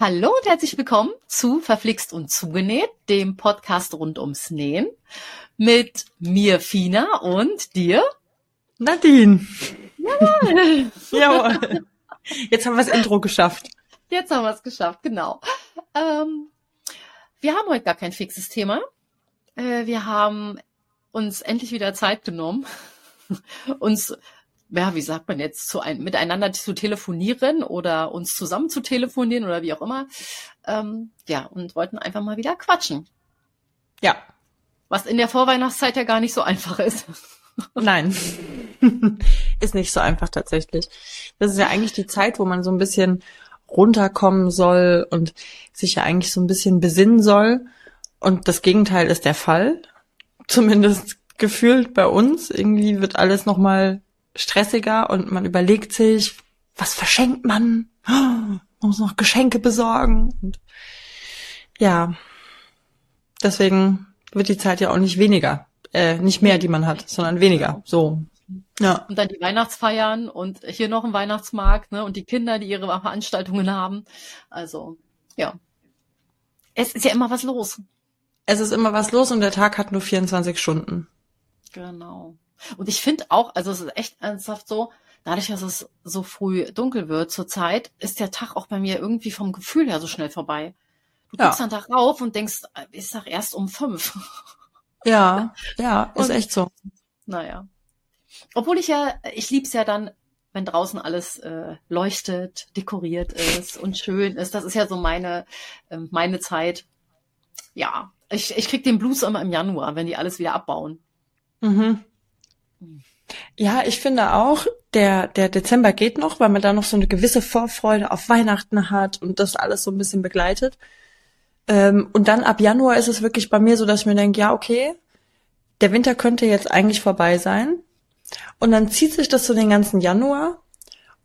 Hallo und herzlich willkommen zu Verflixt und Zugenäht, dem Podcast rund ums Nähen. Mit mir, Fina, und dir? Nadine. Jawohl. Jawohl. Jetzt haben wir das Intro geschafft. Jetzt haben wir es geschafft, genau. Ähm, wir haben heute gar kein fixes Thema. Äh, wir haben uns endlich wieder Zeit genommen, uns ja, wie sagt man jetzt, zu ein, miteinander zu telefonieren oder uns zusammen zu telefonieren oder wie auch immer. Ähm, ja, und wollten einfach mal wieder quatschen. Ja. Was in der Vorweihnachtszeit ja gar nicht so einfach ist. Nein. ist nicht so einfach tatsächlich. Das ist ja eigentlich die Zeit, wo man so ein bisschen runterkommen soll und sich ja eigentlich so ein bisschen besinnen soll. Und das Gegenteil ist der Fall. Zumindest gefühlt bei uns. Irgendwie wird alles nochmal stressiger und man überlegt sich, was verschenkt man? Man muss noch Geschenke besorgen. Und ja, deswegen wird die Zeit ja auch nicht weniger, äh, nicht mehr, die man hat, sondern weniger. So. Ja. Und dann die Weihnachtsfeiern und hier noch ein Weihnachtsmarkt, ne? Und die Kinder, die ihre Veranstaltungen haben. Also, ja. Es ist ja immer was los. Es ist immer was los und der Tag hat nur 24 Stunden. Genau. Und ich finde auch, also es ist echt ernsthaft so, dadurch, dass es so früh dunkel wird zur Zeit, ist der Tag auch bei mir irgendwie vom Gefühl her so schnell vorbei. Du ja. guckst dann da rauf und denkst, ist doch erst um fünf. Ja, ja, ist und, echt so. Naja. Obwohl ich ja, ich lieb's ja dann, wenn draußen alles äh, leuchtet, dekoriert ist und schön ist. Das ist ja so meine, äh, meine Zeit. Ja, ich, ich krieg den Blues immer im Januar, wenn die alles wieder abbauen. Mhm. Ja, ich finde auch, der, der Dezember geht noch, weil man da noch so eine gewisse Vorfreude auf Weihnachten hat und das alles so ein bisschen begleitet. Ähm, und dann ab Januar ist es wirklich bei mir so, dass ich mir denke, ja, okay, der Winter könnte jetzt eigentlich vorbei sein. Und dann zieht sich das so den ganzen Januar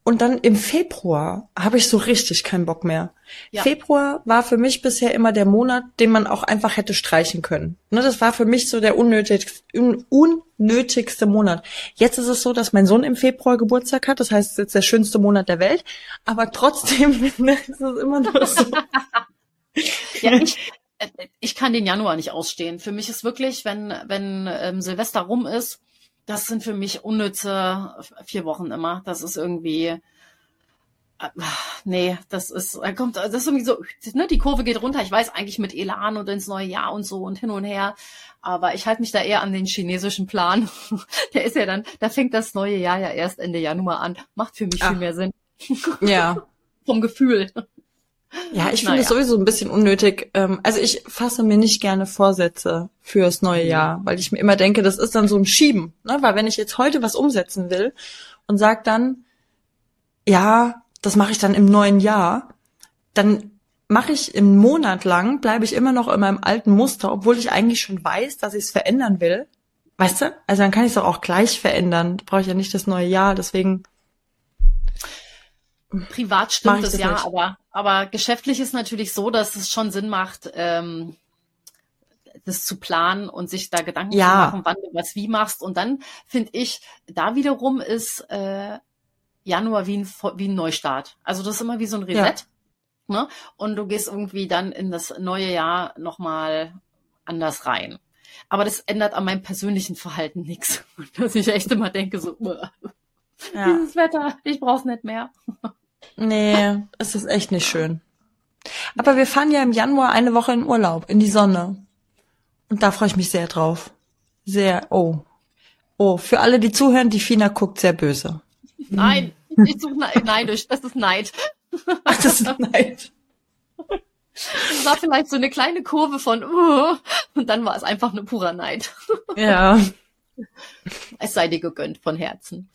und dann im Februar habe ich so richtig keinen Bock mehr. Ja. Februar war für mich bisher immer der Monat, den man auch einfach hätte streichen können. Ne, das war für mich so der unnötigste, un unnötigste Monat. Jetzt ist es so, dass mein Sohn im Februar Geburtstag hat. Das heißt, es ist jetzt der schönste Monat der Welt. Aber trotzdem ne, ist es immer nur so. ja, ich, äh, ich kann den Januar nicht ausstehen. Für mich ist wirklich, wenn, wenn ähm, Silvester rum ist, das sind für mich unnütze vier Wochen immer. Das ist irgendwie, äh, nee, das ist, da kommt, das ist irgendwie so, ne, die Kurve geht runter. Ich weiß eigentlich mit Elan und ins neue Jahr und so und hin und her. Aber ich halte mich da eher an den chinesischen Plan. Der ist ja dann, da fängt das neue Jahr ja erst Ende Januar an. Macht für mich Ach. viel mehr Sinn. Ja. Vom Gefühl. Ja, ich finde es naja. sowieso ein bisschen unnötig. Ähm, also ich fasse mir nicht gerne Vorsätze fürs neue mhm. Jahr, weil ich mir immer denke, das ist dann so ein Schieben. Ne? Weil wenn ich jetzt heute was umsetzen will und sag dann, ja, das mache ich dann im neuen Jahr, dann mache ich im Monat lang, bleibe ich immer noch in meinem alten Muster, obwohl ich eigentlich schon weiß, dass ich es verändern will. Weißt du? Also dann kann ich es doch auch gleich verändern. Brauche ich ja nicht das neue Jahr. Deswegen Privat stimmt es ja, nicht. aber, aber geschäftlich ist natürlich so, dass es schon Sinn macht, ähm, das zu planen und sich da Gedanken ja. zu machen, wann du was wie machst. Und dann finde ich, da wiederum ist äh, Januar wie ein, wie ein Neustart. Also das ist immer wie so ein Reset. Ja. Ne? Und du gehst irgendwie dann in das neue Jahr nochmal anders rein. Aber das ändert an meinem persönlichen Verhalten nichts. Dass ich echt immer denke, so, ja. dieses Wetter, ich brauch's nicht mehr. Nee, es ist echt nicht schön. Aber wir fahren ja im Januar eine Woche in Urlaub, in die Sonne. Und da freue ich mich sehr drauf. Sehr, oh. Oh, für alle, die zuhören, die Fina guckt sehr böse. Nein, ich suche neidisch, das ist Neid. Ach, das ist Neid. Es war vielleicht so eine kleine Kurve von, uh, und dann war es einfach eine purer Neid. Ja. Es sei dir gegönnt von Herzen.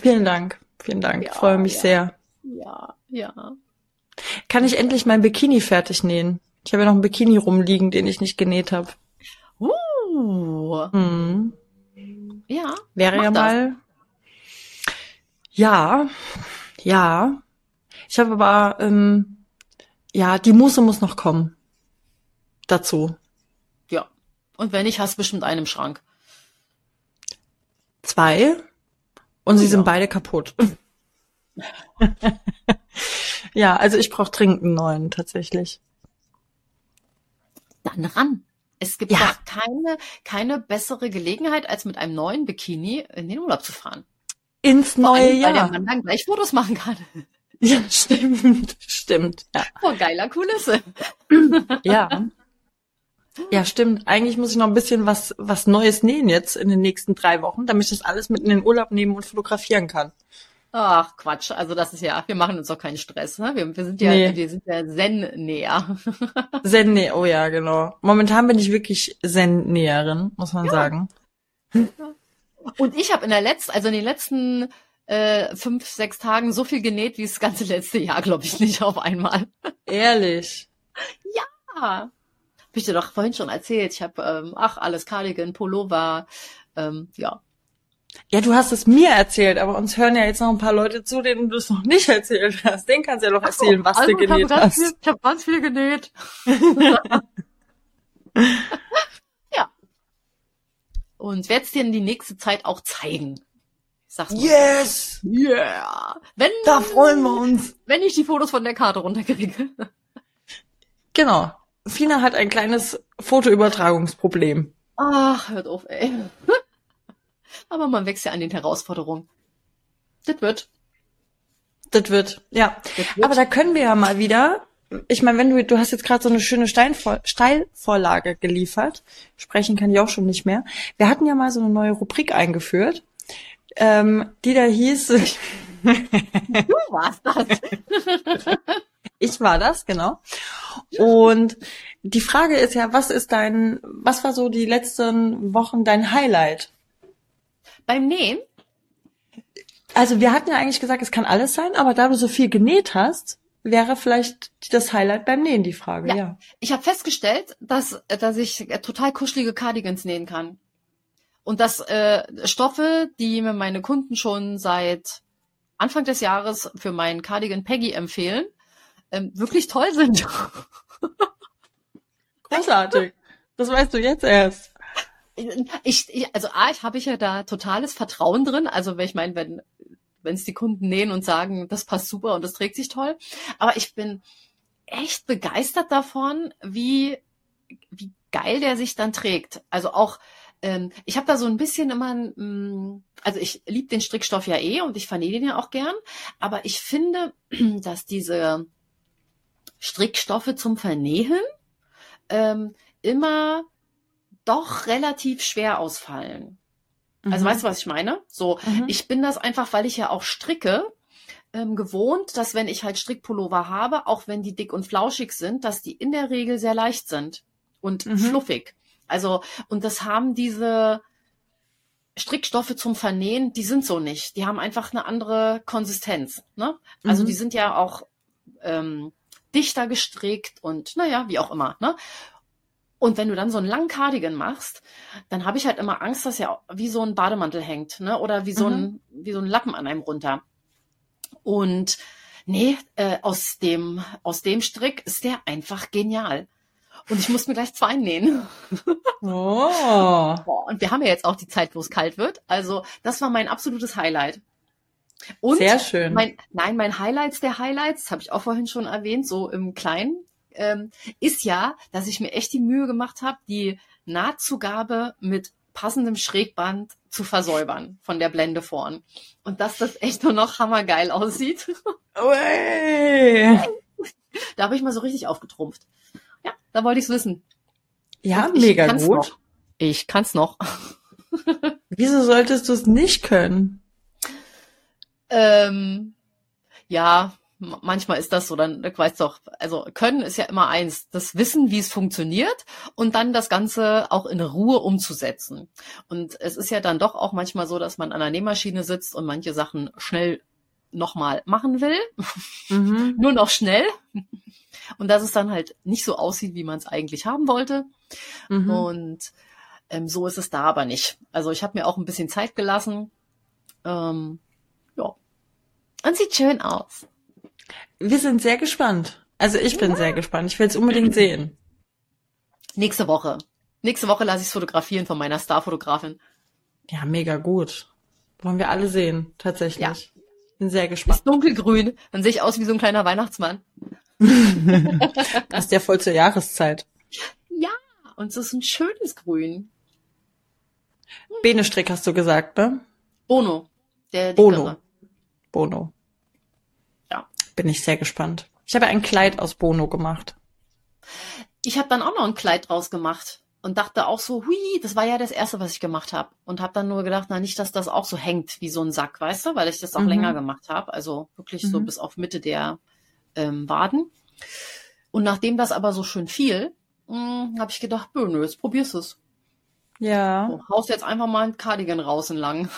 Vielen Dank, vielen Dank. Ja, ich freue mich ja. sehr. Ja, ja. Kann ich endlich mein Bikini fertig nähen? Ich habe ja noch einen Bikini rumliegen, den ich nicht genäht habe. Uh. Mhm. Ja. Wäre ja das. mal. Ja, ja. Ich habe aber, ähm, ja, die Muße muss noch kommen. Dazu. Ja. Und wenn nicht, hast du bestimmt einen im Schrank. Zwei. Und oh, sie ja. sind beide kaputt. ja, also ich brauche dringend einen neuen tatsächlich. Dann ran. Es gibt ja. keine, keine bessere Gelegenheit, als mit einem neuen Bikini in den Urlaub zu fahren. Ins Vor neue allem, Jahr. Weil der Mann dann gleich Fotos machen kann. Ja, stimmt, stimmt. Ja. Oh, geiler Kulisse. Ja. Ja, stimmt. Eigentlich muss ich noch ein bisschen was, was Neues nähen jetzt in den nächsten drei Wochen, damit ich das alles mit in den Urlaub nehmen und fotografieren kann. Ach, Quatsch. Also das ist ja, wir machen uns doch keinen Stress. Ne? Wir, wir sind ja, nee. wir sind ja Zen-Näher. Zen-Näher, oh ja, genau. Momentan bin ich wirklich Zen-Näherin, muss man ja. sagen. Und ich habe in der letzten, also in den letzten äh, fünf, sechs Tagen so viel genäht wie das ganze letzte Jahr, glaube ich, nicht auf einmal. Ehrlich? Ja. Hab ich dir doch vorhin schon erzählt. Ich habe, ähm, ach, alles Cardigan, Pullover, ähm, ja, ja, du hast es mir erzählt, aber uns hören ja jetzt noch ein paar Leute zu, denen du es noch nicht erzählt hast. Den kannst du ja noch erzählen, was also du genäht hast. Viel, ich habe ganz viel genäht. ja. Und werde es dir in die nächste Zeit auch zeigen. Sag's mal. Yes! Yeah! Wenn, da freuen wir uns. Wenn ich die Fotos von der Karte runterkriege. Genau. Fina hat ein kleines Fotoübertragungsproblem. Ach, hört auf, ey. Aber man wächst ja an den Herausforderungen. Das wird. Das wird, ja. Das wird. Aber da können wir ja mal wieder. Ich meine, wenn du, du hast jetzt gerade so eine schöne Steinvor Steilvorlage geliefert. Sprechen kann ich auch schon nicht mehr. Wir hatten ja mal so eine neue Rubrik eingeführt, ähm, die da hieß. du warst das. ich war das, genau. Und die Frage ist ja, was ist dein, was war so die letzten Wochen dein Highlight? Beim Nähen? Also wir hatten ja eigentlich gesagt, es kann alles sein, aber da du so viel genäht hast, wäre vielleicht das Highlight beim Nähen die Frage. Ja. ja. Ich habe festgestellt, dass dass ich total kuschelige Cardigans nähen kann und dass äh, Stoffe, die mir meine Kunden schon seit Anfang des Jahres für meinen Cardigan Peggy empfehlen, ähm, wirklich toll sind. Großartig. Das weißt du jetzt erst ich, ich also A, ich habe ich ja da totales Vertrauen drin. Also ich meine, wenn wenn es die Kunden nähen und sagen, das passt super und das trägt sich toll. Aber ich bin echt begeistert davon, wie wie geil der sich dann trägt. Also auch ähm, ich habe da so ein bisschen immer, mm, also ich liebe den Strickstoff ja eh und ich vernähe den ja auch gern, aber ich finde, dass diese Strickstoffe zum Vernähen ähm, immer doch relativ schwer ausfallen. Also mhm. weißt du, was ich meine? So, mhm. ich bin das einfach, weil ich ja auch stricke, ähm, gewohnt, dass wenn ich halt Strickpullover habe, auch wenn die dick und flauschig sind, dass die in der Regel sehr leicht sind und mhm. fluffig. Also, und das haben diese Strickstoffe zum Vernähen, die sind so nicht. Die haben einfach eine andere Konsistenz. Ne? Also die mhm. sind ja auch ähm, dichter gestrickt und naja, wie auch immer. Ne? Und wenn du dann so einen langen Cardigan machst, dann habe ich halt immer Angst, dass er wie so ein Bademantel hängt, ne? Oder wie so mhm. ein wie so ein Lappen an einem runter. Und nee, äh, aus dem aus dem Strick ist der einfach genial. Und ich muss mir gleich zwei nähen. Oh. Und wir haben ja jetzt auch die Zeit, wo es kalt wird. Also das war mein absolutes Highlight. Und Sehr schön. Mein, nein, mein Highlights der Highlights, habe ich auch vorhin schon erwähnt, so im Kleinen, ähm, ist ja, dass ich mir echt die Mühe gemacht habe, die Nahtzugabe mit passendem Schrägband zu versäubern von der Blende vorn. Und dass das echt nur noch hammergeil aussieht. Ui. Da habe ich mal so richtig aufgetrumpft. Ja, da wollte ich es wissen. Ja, mega gut. Noch. Ich kann's noch. Wieso solltest du es nicht können? Ähm, ja, manchmal ist das so, dann ich weiß doch, also können ist ja immer eins, das Wissen, wie es funktioniert und dann das Ganze auch in Ruhe umzusetzen. Und es ist ja dann doch auch manchmal so, dass man an der Nähmaschine sitzt und manche Sachen schnell nochmal machen will, mhm. nur noch schnell und dass es dann halt nicht so aussieht, wie man es eigentlich haben wollte. Mhm. Und ähm, so ist es da aber nicht. Also ich habe mir auch ein bisschen Zeit gelassen. Ähm, ja. Und sieht schön aus. Wir sind sehr gespannt. Also ich bin ja. sehr gespannt. Ich will es unbedingt sehen. Nächste Woche. Nächste Woche lasse ich es fotografieren von meiner Starfotografin. Ja, mega gut. Wollen wir alle sehen, tatsächlich. Ja. Bin sehr gespannt. Ist dunkelgrün. Dann sehe ich aus wie so ein kleiner Weihnachtsmann. das ist ja voll zur Jahreszeit. Ja, und es ist ein schönes Grün. Benestrick hast du gesagt, ne? Bono. Der Bono. Bono. Bin ich sehr gespannt. Ich habe ein Kleid aus Bono gemacht. Ich habe dann auch noch ein Kleid draus gemacht und dachte auch so, hui, das war ja das erste, was ich gemacht habe. Und habe dann nur gedacht, na nicht, dass das auch so hängt wie so ein Sack, weißt du, weil ich das auch mhm. länger gemacht habe. Also wirklich mhm. so bis auf Mitte der ähm, Waden. Und nachdem das aber so schön fiel, hm, habe ich gedacht, nö, jetzt probierst es. Ja. So, haust jetzt einfach mal ein Cardigan raus entlang.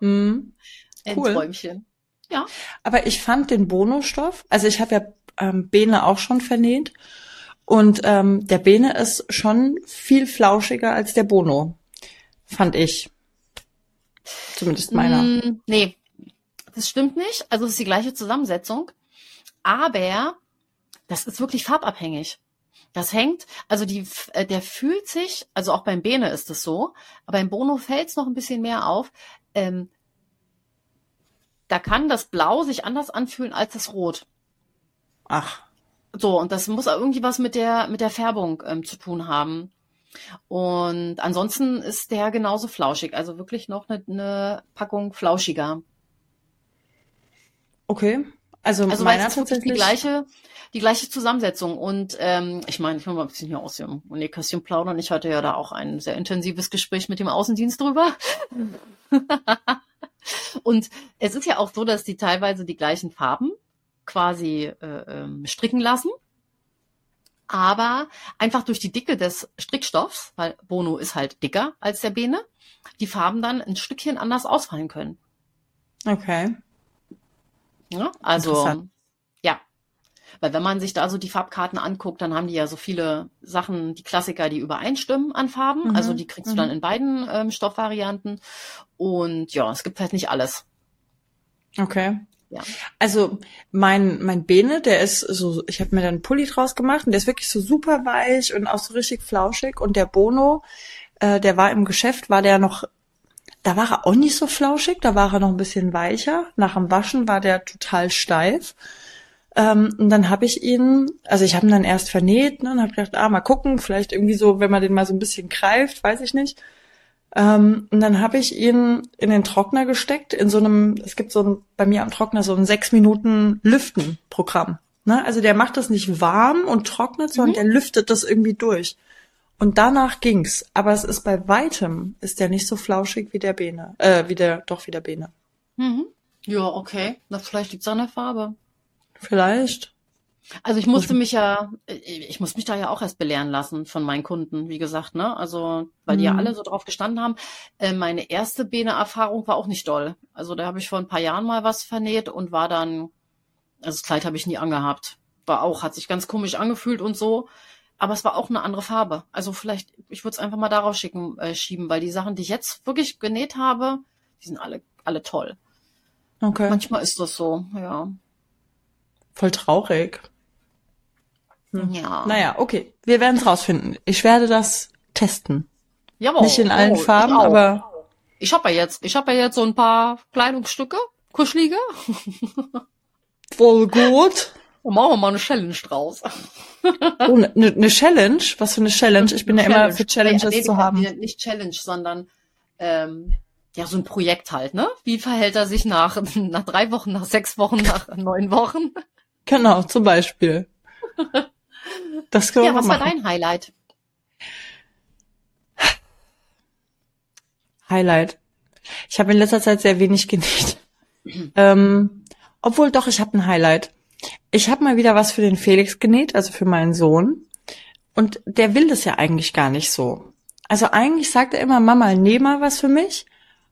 Mhm. Ein cool. Träumchen. Ja. Aber ich fand den Bono-Stoff, also ich habe ja ähm, Bene auch schon vernäht und ähm, der Bene ist schon viel flauschiger als der Bono, fand ich. Zumindest meiner. Mm, nee, das stimmt nicht. Also es ist die gleiche Zusammensetzung. Aber das ist wirklich farbabhängig. Das hängt, also die, äh, der fühlt sich, also auch beim Bene ist es so, aber beim Bono fällt es noch ein bisschen mehr auf. Ähm, da kann das Blau sich anders anfühlen als das Rot. Ach. So, und das muss irgendwie was mit der, mit der Färbung ähm, zu tun haben. Und ansonsten ist der genauso flauschig, also wirklich noch eine, eine Packung flauschiger. Okay. Also, also meiner tatsächlich die gleiche, die gleiche Zusammensetzung. Und ähm, ich meine, ich will mal ein bisschen hier aus dem Nähkästchen plaudern. Ich hatte ja da auch ein sehr intensives Gespräch mit dem Außendienst drüber. und es ist ja auch so, dass die teilweise die gleichen Farben quasi äh, ähm, stricken lassen. Aber einfach durch die Dicke des Strickstoffs, weil Bono ist halt dicker als der Bene, die Farben dann ein Stückchen anders ausfallen können. Okay. Ja, also. Weil wenn man sich da so die Farbkarten anguckt, dann haben die ja so viele Sachen, die Klassiker, die übereinstimmen an Farben. Mhm. Also die kriegst mhm. du dann in beiden ähm, Stoffvarianten. Und ja, es gibt halt nicht alles. Okay. Ja. Also mein mein Bene, der ist so, ich habe mir dann einen Pulli draus gemacht und der ist wirklich so super weich und auch so richtig flauschig und der Bono, äh, der war im Geschäft, war der noch da war er auch nicht so flauschig, da war er noch ein bisschen weicher. Nach dem Waschen war der total steif. Ähm, und dann habe ich ihn, also ich habe ihn dann erst vernäht ne, und habe gedacht, ah, mal gucken, vielleicht irgendwie so, wenn man den mal so ein bisschen greift, weiß ich nicht. Ähm, und dann habe ich ihn in den Trockner gesteckt, in so einem, es gibt so ein, bei mir am Trockner so ein sechs Minuten Lüften-Programm. Ne? Also der macht das nicht warm und trocknet, sondern mhm. der lüftet das irgendwie durch. Und danach ging's. Aber es ist bei weitem, ist der nicht so flauschig wie der Bene. Äh, wie der, doch wie der Bene. Mhm. Ja, okay. Na, vielleicht liegt's an der Farbe. Vielleicht. Also ich musste mich ja, ich muss mich da ja auch erst belehren lassen von meinen Kunden, wie gesagt, ne? Also, weil die ja mhm. alle so drauf gestanden haben. Äh, meine erste Bene-Erfahrung war auch nicht doll. Also da habe ich vor ein paar Jahren mal was vernäht und war dann, also das Kleid habe ich nie angehabt. War auch, hat sich ganz komisch angefühlt und so aber es war auch eine andere Farbe. Also vielleicht, ich würde es einfach mal darauf schicken, äh, schieben, weil die Sachen, die ich jetzt wirklich genäht habe, die sind alle, alle toll. Okay. Manchmal ist das so, ja. Voll traurig. Hm. Ja. Naja, okay. Wir werden es rausfinden. Ich werde das testen. Jawohl. Nicht in allen oh, Farben, ich aber. Ich habe ja jetzt, ich habe ja jetzt so ein paar Kleidungsstücke, kuschelige. Voll gut. Und machen wir mal eine Challenge draus. oh, eine ne Challenge? Was für eine Challenge? Ich bin ja Challenge. immer für Challenges nee, zu haben. Nicht Challenge, sondern ähm, ja, so ein Projekt halt, ne? Wie verhält er sich nach, nach drei Wochen, nach sechs Wochen, nach neun Wochen? Genau, zum Beispiel. Das können ja, wir was machen. war dein Highlight? Highlight. Ich habe in letzter Zeit sehr wenig genäht. ähm, obwohl doch, ich habe ein Highlight. Ich habe mal wieder was für den Felix genäht, also für meinen Sohn. Und der will das ja eigentlich gar nicht so. Also eigentlich sagt er immer, Mama, näh mal was für mich.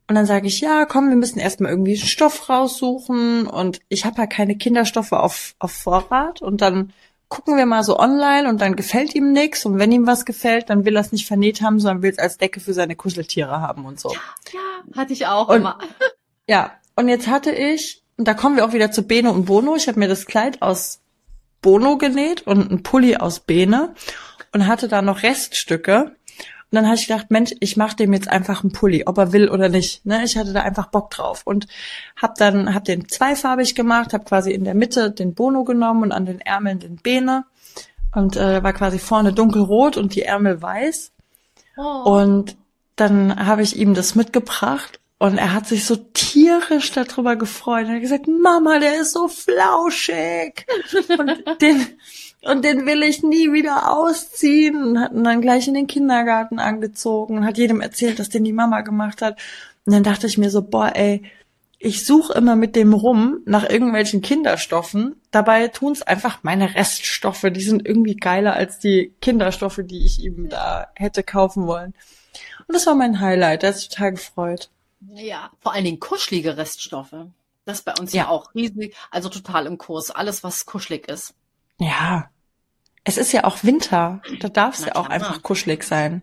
Und dann sage ich, ja, komm, wir müssen erstmal irgendwie einen Stoff raussuchen. Und ich habe ja keine Kinderstoffe auf, auf Vorrat. Und dann gucken wir mal so online und dann gefällt ihm nix. Und wenn ihm was gefällt, dann will er es nicht vernäht haben, sondern will es als Decke für seine Kuscheltiere haben und so. Ja, ja hatte ich auch und, immer. Ja, und jetzt hatte ich und da kommen wir auch wieder zu Bene und Bono. Ich habe mir das Kleid aus Bono genäht und ein Pulli aus Bene und hatte da noch Reststücke. Und dann habe ich gedacht, Mensch, ich mache dem jetzt einfach einen Pulli, ob er will oder nicht. Ne? Ich hatte da einfach Bock drauf und habe dann hab den zweifarbig gemacht, habe quasi in der Mitte den Bono genommen und an den Ärmeln den Bene und äh, war quasi vorne dunkelrot und die Ärmel weiß. Oh. Und dann habe ich ihm das mitgebracht und er hat sich so tierisch darüber gefreut. Er hat gesagt, Mama, der ist so flauschig. und den, und den will ich nie wieder ausziehen. Und hat ihn dann gleich in den Kindergarten angezogen und hat jedem erzählt, dass den die Mama gemacht hat. Und dann dachte ich mir so, boah, ey, ich suche immer mit dem rum nach irgendwelchen Kinderstoffen. Dabei tun's einfach meine Reststoffe. Die sind irgendwie geiler als die Kinderstoffe, die ich ihm da hätte kaufen wollen. Und das war mein Highlight. Er hat sich total gefreut. Ja, vor allen Dingen kuschelige Reststoffe. Das ist bei uns ja. ja auch riesig, also total im Kurs. Alles, was kuschelig ist. Ja. Es ist ja auch Winter. Da darf es ja auch einfach kuschelig sein.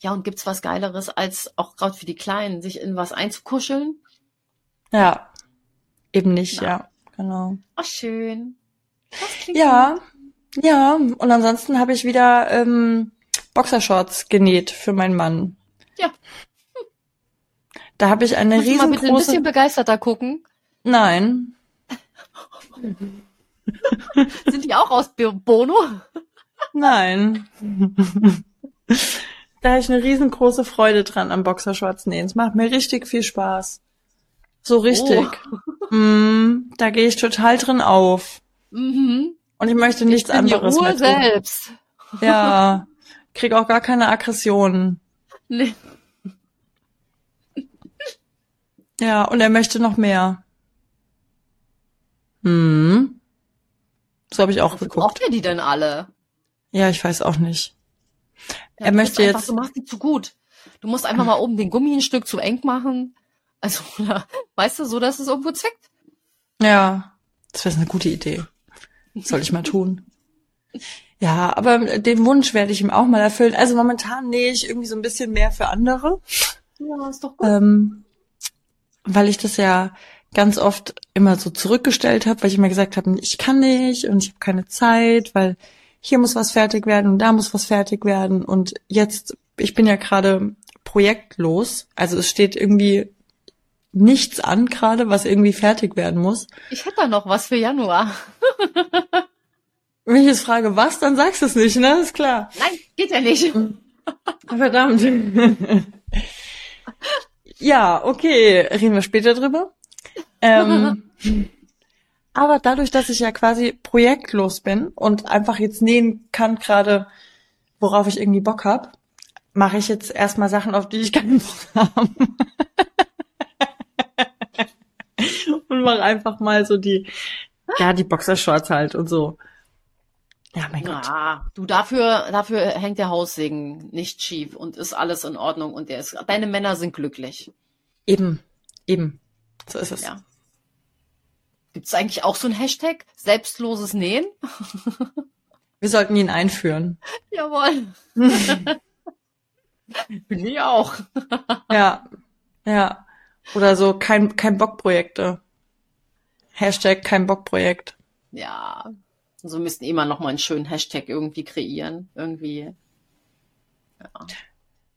Ja, und gibt's was Geileres, als auch gerade für die Kleinen, sich in was einzukuscheln? Ja. Eben nicht, Na. ja. Genau. Ach, schön. Ja. Gut. Ja. Und ansonsten habe ich wieder ähm, Boxershorts genäht für meinen Mann. Ja. Da habe ich eine Muss riesengroße... Mal bitte ein bisschen begeisterter gucken. Nein. Sind die auch aus Bono? Nein. da habe ich eine riesengroße Freude dran am Boxershorts nähen. Es macht mir richtig viel Spaß. So richtig. Oh. Mm, da gehe ich total drin auf. Mhm. Und ich möchte nichts ich bin anderes die Ruhe mehr tun. selbst. Ja. Krieg auch gar keine Aggressionen. Nee. Ja, und er möchte noch mehr. Hm. So habe ich auch geguckt. Braucht er die denn alle? Ja, ich weiß auch nicht. Ja, er möchte einfach, jetzt. Du machst die zu gut. Du musst einfach mal oben den Gummi ein Stück zu eng machen. Also, oder, weißt du, so dass es irgendwo zwickt. Ja, das wäre eine gute Idee. soll ich mal tun. Ja, aber den Wunsch werde ich ihm auch mal erfüllen. Also momentan nähe ich irgendwie so ein bisschen mehr für andere. Ja, ist doch gut. Ähm, weil ich das ja ganz oft immer so zurückgestellt habe, weil ich immer gesagt habe, ich kann nicht und ich habe keine Zeit, weil hier muss was fertig werden und da muss was fertig werden. Und jetzt, ich bin ja gerade projektlos, also es steht irgendwie nichts an gerade, was irgendwie fertig werden muss. Ich hätte da noch was für Januar. Wenn ich jetzt frage, was, dann sagst du es nicht, ne? Ist klar. Nein, geht ja nicht. Verdammt. Ja, okay, reden wir später drüber. Ähm, aber dadurch, dass ich ja quasi projektlos bin und einfach jetzt nähen kann, gerade worauf ich irgendwie Bock hab, mache ich jetzt erstmal Sachen, auf die ich keinen Bock habe. und mache einfach mal so die, ja, die Boxershorts halt und so. Ja, mein Gott. Ja, du dafür, dafür hängt der Haussegen nicht schief und ist alles in Ordnung und der ist, deine Männer sind glücklich. Eben, eben. So ist es. Ja. Gibt es eigentlich auch so ein Hashtag? Selbstloses Nähen? Wir sollten ihn einführen. Jawohl. Bin ich auch. ja, ja. Oder so kein, kein Bockprojekte. Hashtag kein Bockprojekt. Ja, so also müssten immer noch mal einen schönen Hashtag irgendwie kreieren. Irgendwie. Ja.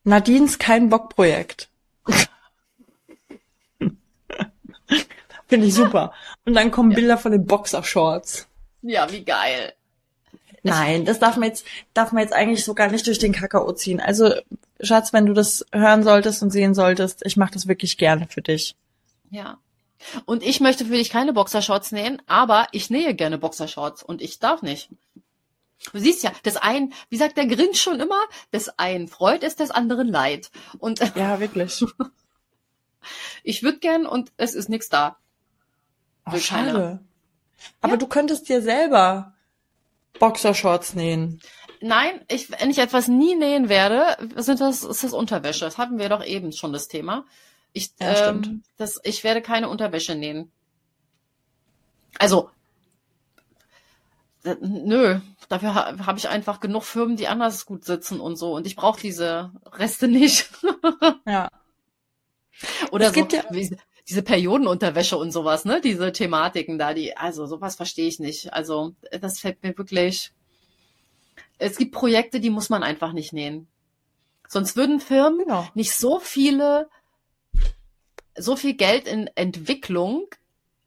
Nadines kein Bockprojekt. Finde ich super. Und dann kommen ja. Bilder von den Boxershorts. Ja, wie geil. Nein, das darf man jetzt, darf man jetzt eigentlich so gar nicht durch den Kakao ziehen. Also, Schatz, wenn du das hören solltest und sehen solltest, ich mache das wirklich gerne für dich. Ja. Und ich möchte für dich keine Boxershorts nähen, aber ich nähe gerne Boxershorts und ich darf nicht. Du siehst ja, das ein, wie sagt der Grinch schon immer, das einen freut es, des anderen leid. Und ja, wirklich. ich würde gern und es ist nichts da. Oh, schade. Keiner. Aber ja. du könntest dir selber Boxershorts nähen. Nein, ich, wenn ich etwas nie nähen werde, sind das, ist das Unterwäsche. Das hatten wir doch eben schon das Thema. Ich, ja, ähm, das, ich werde keine Unterwäsche nähen. Also, äh, nö, dafür ha, habe ich einfach genug Firmen, die anders gut sitzen und so. Und ich brauche diese Reste nicht. ja. Oder es so, ja diese Periodenunterwäsche und sowas, ne? Diese Thematiken da, die, also sowas verstehe ich nicht. Also, das fällt mir wirklich. Es gibt Projekte, die muss man einfach nicht nähen. Sonst würden Firmen genau. nicht so viele, so viel Geld in Entwicklung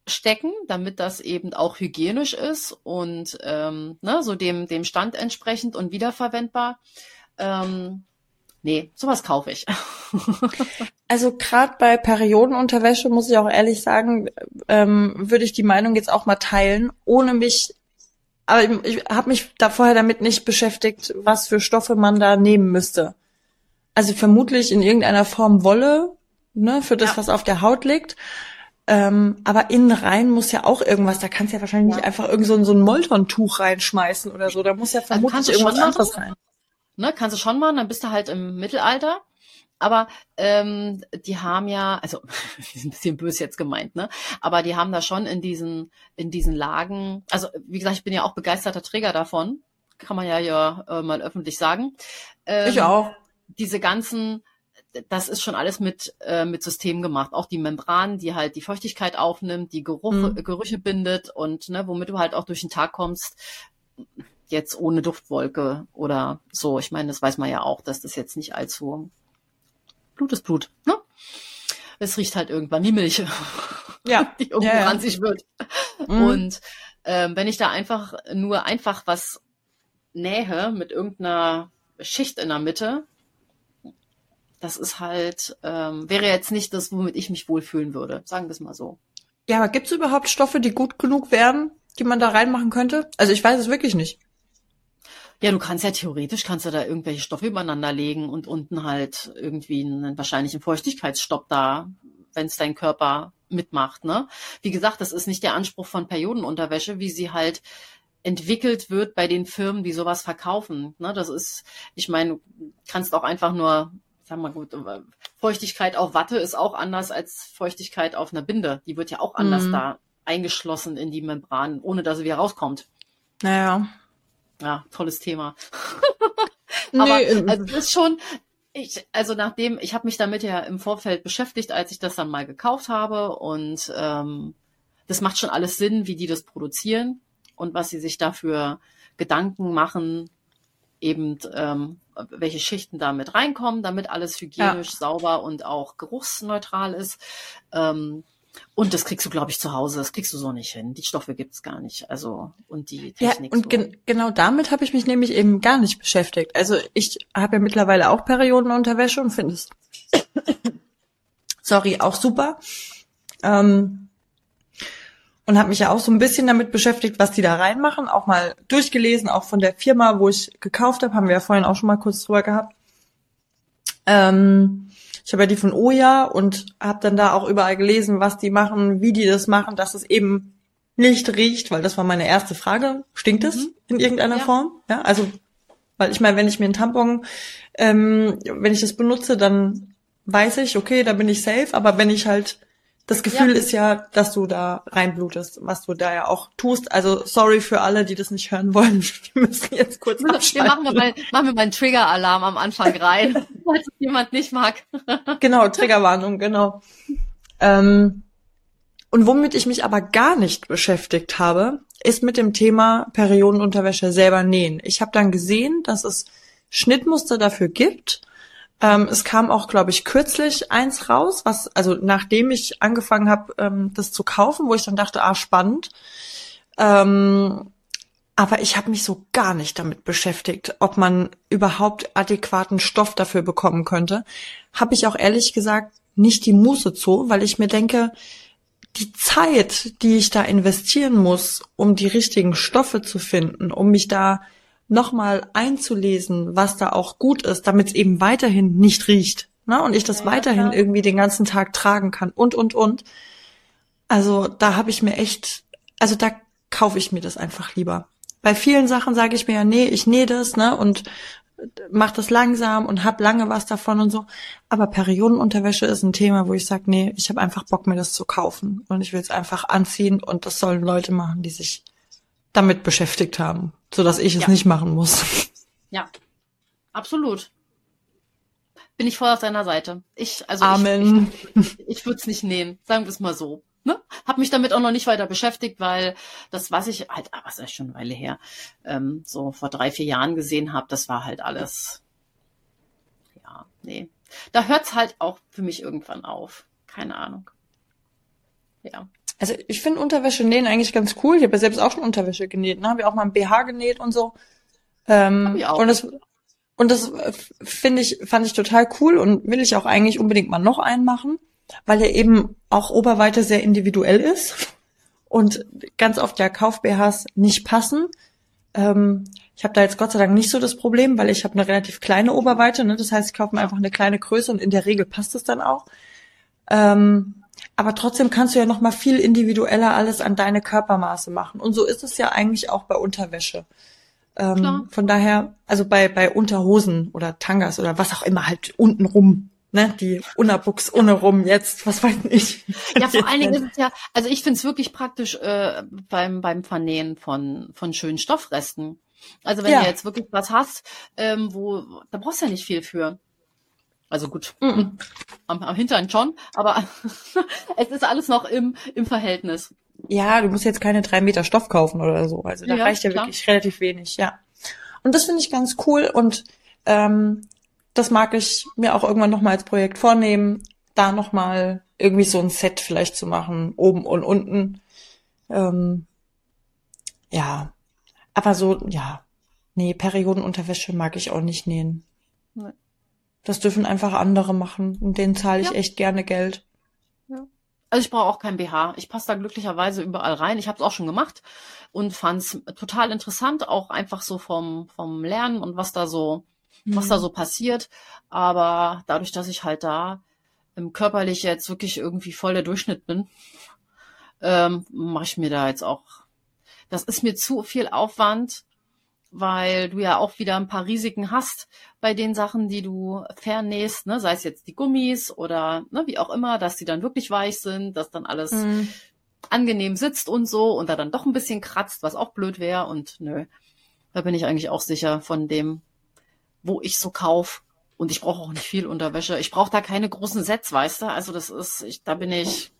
stecken, damit das eben auch hygienisch ist und ähm, ne, so dem, dem Stand entsprechend und wiederverwendbar. Ähm, nee, sowas kaufe ich. also gerade bei Periodenunterwäsche muss ich auch ehrlich sagen, ähm, würde ich die Meinung jetzt auch mal teilen, ohne mich, aber ich, ich habe mich da vorher damit nicht beschäftigt, was für Stoffe man da nehmen müsste. Also vermutlich in irgendeiner Form Wolle, ne, für das, ja. was auf der Haut liegt. Ähm, aber innen rein muss ja auch irgendwas, da kannst du ja wahrscheinlich ja. nicht einfach irgend so, so ein Molton-Tuch reinschmeißen oder so. Da muss ja vermutlich irgendwas anderes rein. Ne, kannst du schon machen, dann bist du halt im Mittelalter. Aber ähm, die haben ja, also ein bisschen böse jetzt gemeint, ne? Aber die haben da schon in diesen in diesen Lagen, also wie gesagt, ich bin ja auch begeisterter Träger davon, kann man ja ja äh, mal öffentlich sagen. Ähm, ich auch. Diese ganzen das ist schon alles mit, äh, mit System gemacht. Auch die Membran, die halt die Feuchtigkeit aufnimmt, die Geruche, mhm. Gerüche bindet und ne, womit du halt auch durch den Tag kommst, jetzt ohne Duftwolke oder so. Ich meine, das weiß man ja auch, dass das jetzt nicht allzu Blut ist Blut, ne? Es riecht halt irgendwann wie Milch, ja. die irgendwo ja, ranzig wird. Mhm. Und ähm, wenn ich da einfach nur einfach was nähe mit irgendeiner Schicht in der Mitte, das ist halt, ähm, wäre jetzt nicht das, womit ich mich wohlfühlen würde. Sagen wir es mal so. Ja, aber gibt es überhaupt Stoffe, die gut genug wären, die man da reinmachen könnte? Also ich weiß es wirklich nicht. Ja, du kannst ja theoretisch, kannst du da irgendwelche Stoffe übereinander legen und unten halt irgendwie einen wahrscheinlichen Feuchtigkeitsstopp da, wenn es dein Körper mitmacht, ne? Wie gesagt, das ist nicht der Anspruch von Periodenunterwäsche, wie sie halt entwickelt wird bei den Firmen, die sowas verkaufen. Ne? Das ist, ich meine, du kannst auch einfach nur sag mal gut, Feuchtigkeit auf Watte ist auch anders als Feuchtigkeit auf einer Binde. Die wird ja auch anders mhm. da eingeschlossen in die Membran, ohne dass sie wieder rauskommt. Naja. Ja, tolles Thema. Aber nee. Also das ist schon, ich, also nachdem, ich habe mich damit ja im Vorfeld beschäftigt, als ich das dann mal gekauft habe und ähm, das macht schon alles Sinn, wie die das produzieren und was sie sich dafür Gedanken machen, eben ähm, welche Schichten da mit reinkommen, damit alles hygienisch, ja. sauber und auch geruchsneutral ist. Ähm, und das kriegst du, glaube ich, zu Hause. Das kriegst du so nicht hin. Die Stoffe gibt's gar nicht. Also und die Technik. Ja, und so. gen genau damit habe ich mich nämlich eben gar nicht beschäftigt. Also ich habe ja mittlerweile auch Periodenunterwäsche und finde es sorry auch super. Ähm, und habe mich ja auch so ein bisschen damit beschäftigt, was die da reinmachen, auch mal durchgelesen, auch von der Firma, wo ich gekauft habe, haben wir ja vorhin auch schon mal kurz drüber gehabt. Ähm, ich habe ja die von Oja und habe dann da auch überall gelesen, was die machen, wie die das machen, dass es eben nicht riecht, weil das war meine erste Frage. Stinkt es mhm. in irgendeiner ja. Form? Ja, also, weil ich meine, wenn ich mir einen Tampon, ähm, wenn ich das benutze, dann weiß ich, okay, da bin ich safe, aber wenn ich halt das Gefühl ja. ist ja, dass du da reinblutest, was du da ja auch tust. Also sorry für alle, die das nicht hören wollen. Wir müssen jetzt kurz wir abschalten. Machen wir mal, machen wir mal einen Trigger-Alarm am Anfang rein, falls jemand nicht mag. genau, Triggerwarnung, genau. Ähm, und womit ich mich aber gar nicht beschäftigt habe, ist mit dem Thema Periodenunterwäsche selber nähen. Ich habe dann gesehen, dass es Schnittmuster dafür gibt ähm, es kam auch, glaube ich, kürzlich eins raus, was, also nachdem ich angefangen habe, ähm, das zu kaufen, wo ich dann dachte, ah, spannend. Ähm, aber ich habe mich so gar nicht damit beschäftigt, ob man überhaupt adäquaten Stoff dafür bekommen könnte. Habe ich auch ehrlich gesagt nicht die Muße zu, weil ich mir denke, die Zeit, die ich da investieren muss, um die richtigen Stoffe zu finden, um mich da nochmal einzulesen, was da auch gut ist, damit es eben weiterhin nicht riecht. Ne? Und ich das ja, weiterhin klar. irgendwie den ganzen Tag tragen kann und, und, und. Also da habe ich mir echt, also da kaufe ich mir das einfach lieber. Bei vielen Sachen sage ich mir ja, nee, ich nähe das, ne, und mach das langsam und hab lange was davon und so. Aber Periodenunterwäsche ist ein Thema, wo ich sage, nee, ich habe einfach Bock, mir das zu kaufen. Und ich will es einfach anziehen und das sollen Leute machen, die sich damit beschäftigt haben, so dass ich es ja. nicht machen muss. Ja, absolut. Bin ich voll auf deiner Seite. Ich, also Amen. ich, ich, ich würde es nicht nehmen, sagen wir es mal so. Ne? Hab mich damit auch noch nicht weiter beschäftigt, weil das, was ich halt, ah, was ist schon eine Weile her, ähm, so vor drei, vier Jahren gesehen habe, das war halt alles ja, nee. Da hört's halt auch für mich irgendwann auf. Keine Ahnung. Ja. Also ich finde Unterwäsche nähen eigentlich ganz cool. Ich habe ja selbst auch schon Unterwäsche genäht. Ne? Habe ich auch mal ein BH genäht und so. Ähm, ich auch. Und das, und das äh, finde ich, fand ich total cool und will ich auch eigentlich unbedingt mal noch einen machen, weil er eben auch Oberweite sehr individuell ist und ganz oft ja Kauf-BHs nicht passen. Ähm, ich habe da jetzt Gott sei Dank nicht so das Problem, weil ich habe eine relativ kleine Oberweite. Ne? Das heißt, ich kaufe mir einfach eine kleine Größe und in der Regel passt es dann auch. Ähm, aber trotzdem kannst du ja noch mal viel individueller alles an deine Körpermaße machen. Und so ist es ja eigentlich auch bei Unterwäsche. Ähm, von daher, also bei, bei Unterhosen oder Tangas oder was auch immer halt unten rum, ne, die Unabuchs ohne rum jetzt, was weiß ich. Ja, vor allen Dingen ist es ja, also ich finde es wirklich praktisch äh, beim, beim Vernähen von, von schönen Stoffresten. Also wenn ja. du jetzt wirklich was hast, ähm, wo, da brauchst du ja nicht viel für. Also gut, mhm. am, am Hintern schon, aber es ist alles noch im, im Verhältnis. Ja, du musst jetzt keine drei Meter Stoff kaufen oder so. Also da ja, reicht ja klar. wirklich relativ wenig, ja. Und das finde ich ganz cool und ähm, das mag ich mir auch irgendwann nochmal als Projekt vornehmen, da nochmal irgendwie so ein Set vielleicht zu machen, oben und unten. Ähm, ja, aber so, ja, nee, Periodenunterwäsche mag ich auch nicht nähen. Nee. Das dürfen einfach andere machen und denen zahle ich ja. echt gerne Geld. Ja. Also ich brauche auch kein BH. Ich passe da glücklicherweise überall rein. Ich habe es auch schon gemacht und fand es total interessant, auch einfach so vom, vom Lernen und was da so, mhm. was da mhm. so passiert. Aber dadurch, dass ich halt da ähm, körperlich jetzt wirklich irgendwie voll der Durchschnitt bin, ähm, mache ich mir da jetzt auch. Das ist mir zu viel Aufwand weil du ja auch wieder ein paar Risiken hast bei den Sachen, die du fernähst, ne? sei es jetzt die Gummis oder ne, wie auch immer, dass die dann wirklich weich sind, dass dann alles mhm. angenehm sitzt und so und da dann doch ein bisschen kratzt, was auch blöd wäre und nö, da bin ich eigentlich auch sicher von dem, wo ich so kauf und ich brauche auch nicht viel Unterwäsche. Ich brauche da keine großen Sets, weißt du? Also das ist, ich, da bin ich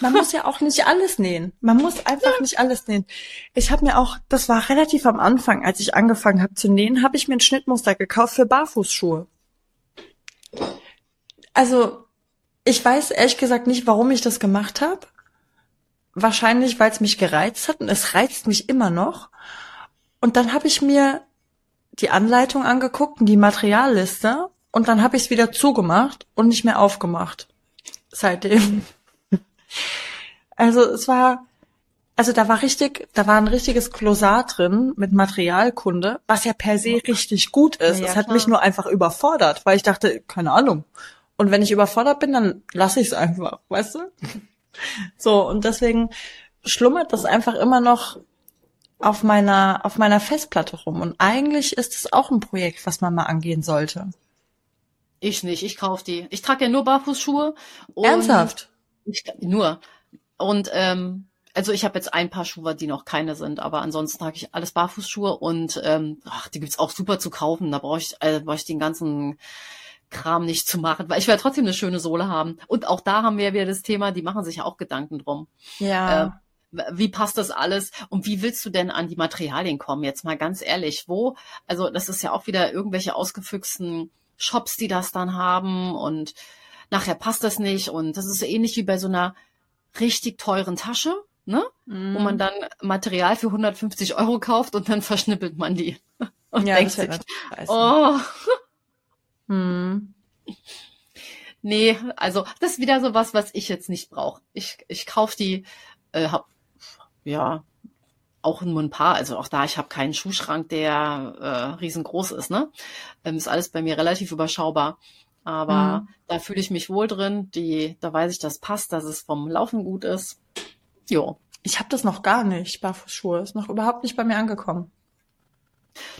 man muss ja auch nicht alles nähen. Man muss einfach nicht alles nähen. Ich habe mir auch, das war relativ am Anfang, als ich angefangen habe zu nähen, habe ich mir ein Schnittmuster gekauft für Barfußschuhe. Also, ich weiß ehrlich gesagt nicht, warum ich das gemacht habe. Wahrscheinlich, weil es mich gereizt hat und es reizt mich immer noch. Und dann habe ich mir die Anleitung angeguckt und die Materialliste und dann habe ich es wieder zugemacht und nicht mehr aufgemacht. Seitdem. Also es war, also da war richtig, da war ein richtiges Klosar drin mit Materialkunde, was ja per se richtig gut ist. Ja, es hat klar. mich nur einfach überfordert, weil ich dachte, keine Ahnung. Und wenn ich überfordert bin, dann lasse ich es einfach, weißt du? So, und deswegen schlummert das einfach immer noch auf meiner, auf meiner Festplatte rum. Und eigentlich ist es auch ein Projekt, was man mal angehen sollte. Ich nicht, ich kauf die. Ich trage ja nur Barfußschuhe. Ernsthaft? Ich, nur. Und ähm, also ich habe jetzt ein paar Schuhe, die noch keine sind, aber ansonsten trage ich alles Barfußschuhe und ähm, ach, die gibt's auch super zu kaufen. Da brauche ich, äh, brauche ich den ganzen Kram nicht zu machen, weil ich werde trotzdem eine schöne Sohle haben. Und auch da haben wir wieder das Thema, die machen sich ja auch Gedanken drum. Ja. Äh, wie passt das alles und wie willst du denn an die Materialien kommen? Jetzt mal ganz ehrlich, wo? Also das ist ja auch wieder irgendwelche ausgefüchsten Shops, die das dann haben und nachher passt das nicht und das ist so ähnlich wie bei so einer richtig teuren Tasche, ne? Mm. Wo man dann Material für 150 Euro kauft und dann verschnippelt man die. Und ja, denkt sich, oh. Hm. Nee, also das ist wieder so was, was ich jetzt nicht brauche. Ich, ich kaufe die, äh, hab, ja, auch nur ein paar, also auch da, ich habe keinen Schuhschrank, der äh, riesengroß ist, ne? Ähm, ist alles bei mir relativ überschaubar. Aber mhm. da fühle ich mich wohl drin. Die, da weiß ich, das passt, dass es vom Laufen gut ist. Jo. Ich habe das noch gar nicht, Barfußschuhe. Ist noch überhaupt nicht bei mir angekommen.